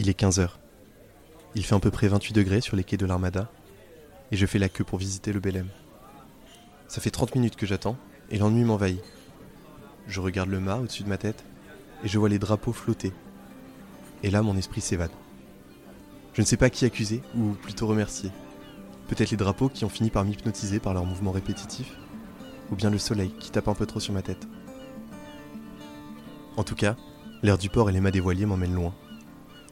Il est 15h. Il fait à peu près 28 degrés sur les quais de l'Armada, et je fais la queue pour visiter le Belém. Ça fait 30 minutes que j'attends, et l'ennui m'envahit. Je regarde le mât au-dessus de ma tête, et je vois les drapeaux flotter. Et là, mon esprit s'évade. Je ne sais pas qui accuser, ou plutôt remercier. Peut-être les drapeaux qui ont fini par m'hypnotiser par leurs mouvements répétitifs, ou bien le soleil qui tape un peu trop sur ma tête. En tout cas, l'air du port et les mâts des voiliers m'emmènent loin,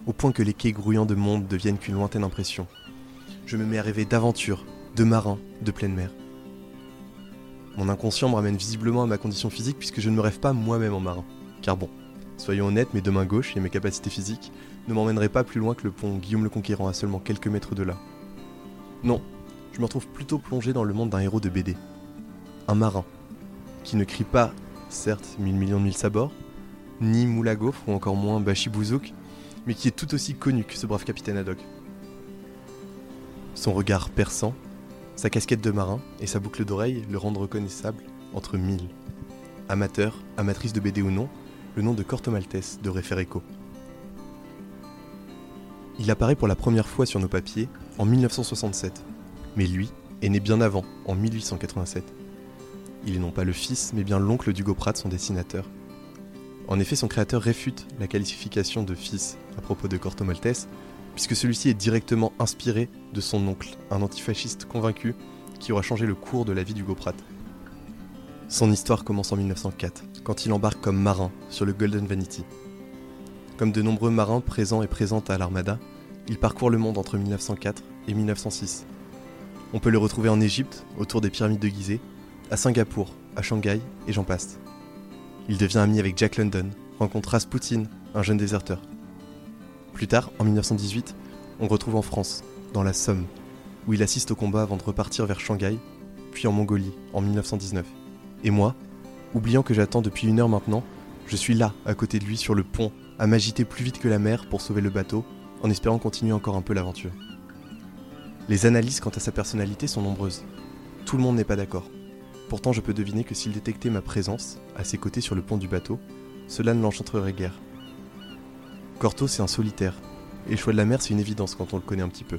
au point que les quais grouillants de monde deviennent qu'une lointaine impression. Je me mets à rêver d'aventure, de marins, de pleine mer. Mon inconscient me ramène visiblement à ma condition physique puisque je ne me rêve pas moi-même en marin. Car bon, soyons honnêtes, mes deux mains gauches et mes capacités physiques ne m'emmèneraient pas plus loin que le pont Guillaume le Conquérant à seulement quelques mètres de là. Non, je me retrouve plutôt plongé dans le monde d'un héros de BD. Un marin, qui ne crie pas, certes, mille millions de mille sabords, ni gaufre ou encore moins Bashi Bouzouk, mais qui est tout aussi connu que ce brave capitaine Haddock. Son regard perçant, sa casquette de marin et sa boucle d'oreille le rendent reconnaissable entre mille. Amateur, amatrice de BD ou non, le nom de Corto Maltese de Référeco. Il apparaît pour la première fois sur nos papiers en 1967, mais lui est né bien avant, en 1887. Il est non pas le fils, mais bien l'oncle d'Hugo Pratt, son dessinateur. En effet, son créateur réfute la qualification de fils à propos de Corto Maltese, puisque celui-ci est directement inspiré de son oncle, un antifasciste convaincu qui aura changé le cours de la vie d'Hugo Pratt. Son histoire commence en 1904, quand il embarque comme marin sur le Golden Vanity. Comme de nombreux marins présents et présentes à l'Armada, il parcourt le monde entre 1904 et 1906. On peut le retrouver en Égypte, autour des pyramides de Gizeh, à Singapour, à Shanghai et j'en passe. Il devient ami avec Jack London, rencontre Rasputin, un jeune déserteur. Plus tard, en 1918, on retrouve en France, dans la Somme, où il assiste au combat avant de repartir vers Shanghai, puis en Mongolie, en 1919. Et moi, oubliant que j'attends depuis une heure maintenant, je suis là, à côté de lui, sur le pont, à m'agiter plus vite que la mer pour sauver le bateau, en espérant continuer encore un peu l'aventure. Les analyses quant à sa personnalité sont nombreuses. Tout le monde n'est pas d'accord. Pourtant, je peux deviner que s'il détectait ma présence, à ses côtés sur le pont du bateau, cela ne l'enchanterait guère. Corto, c'est un solitaire, et le choix de la mer, c'est une évidence quand on le connaît un petit peu.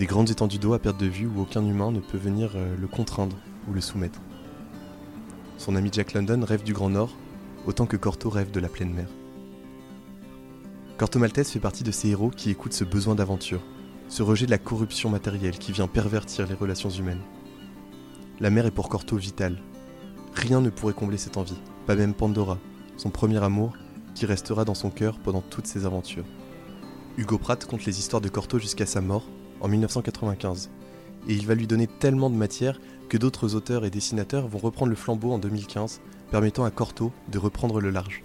Des grandes étendues d'eau à perte de vue où aucun humain ne peut venir euh, le contraindre ou le soumettre. Son ami Jack London rêve du Grand Nord, autant que Corto rêve de la pleine mer. Corto Maltese fait partie de ces héros qui écoutent ce besoin d'aventure, ce rejet de la corruption matérielle qui vient pervertir les relations humaines. La mer est pour Corto vitale. Rien ne pourrait combler cette envie, pas même Pandora, son premier amour, qui restera dans son cœur pendant toutes ses aventures. Hugo Pratt compte les histoires de Corto jusqu'à sa mort, en 1995, et il va lui donner tellement de matière que d'autres auteurs et dessinateurs vont reprendre le flambeau en 2015, permettant à Corto de reprendre le large.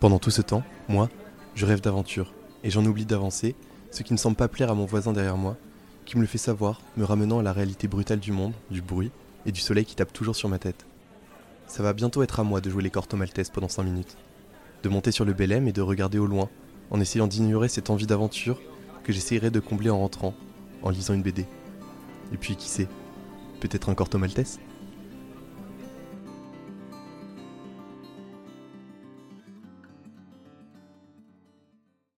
Pendant tout ce temps, moi, je rêve d'aventure, et j'en oublie d'avancer, ce qui ne semble pas plaire à mon voisin derrière moi, qui me le fait savoir, me ramenant à la réalité brutale du monde, du bruit et du soleil qui tape toujours sur ma tête. Ça va bientôt être à moi de jouer les Corto Maltese pendant 5 minutes, de monter sur le Belém et de regarder au loin, en essayant d'ignorer cette envie d'aventure que j'essayerai de combler en rentrant, en lisant une BD. Et puis qui sait, peut-être un Corto Maltese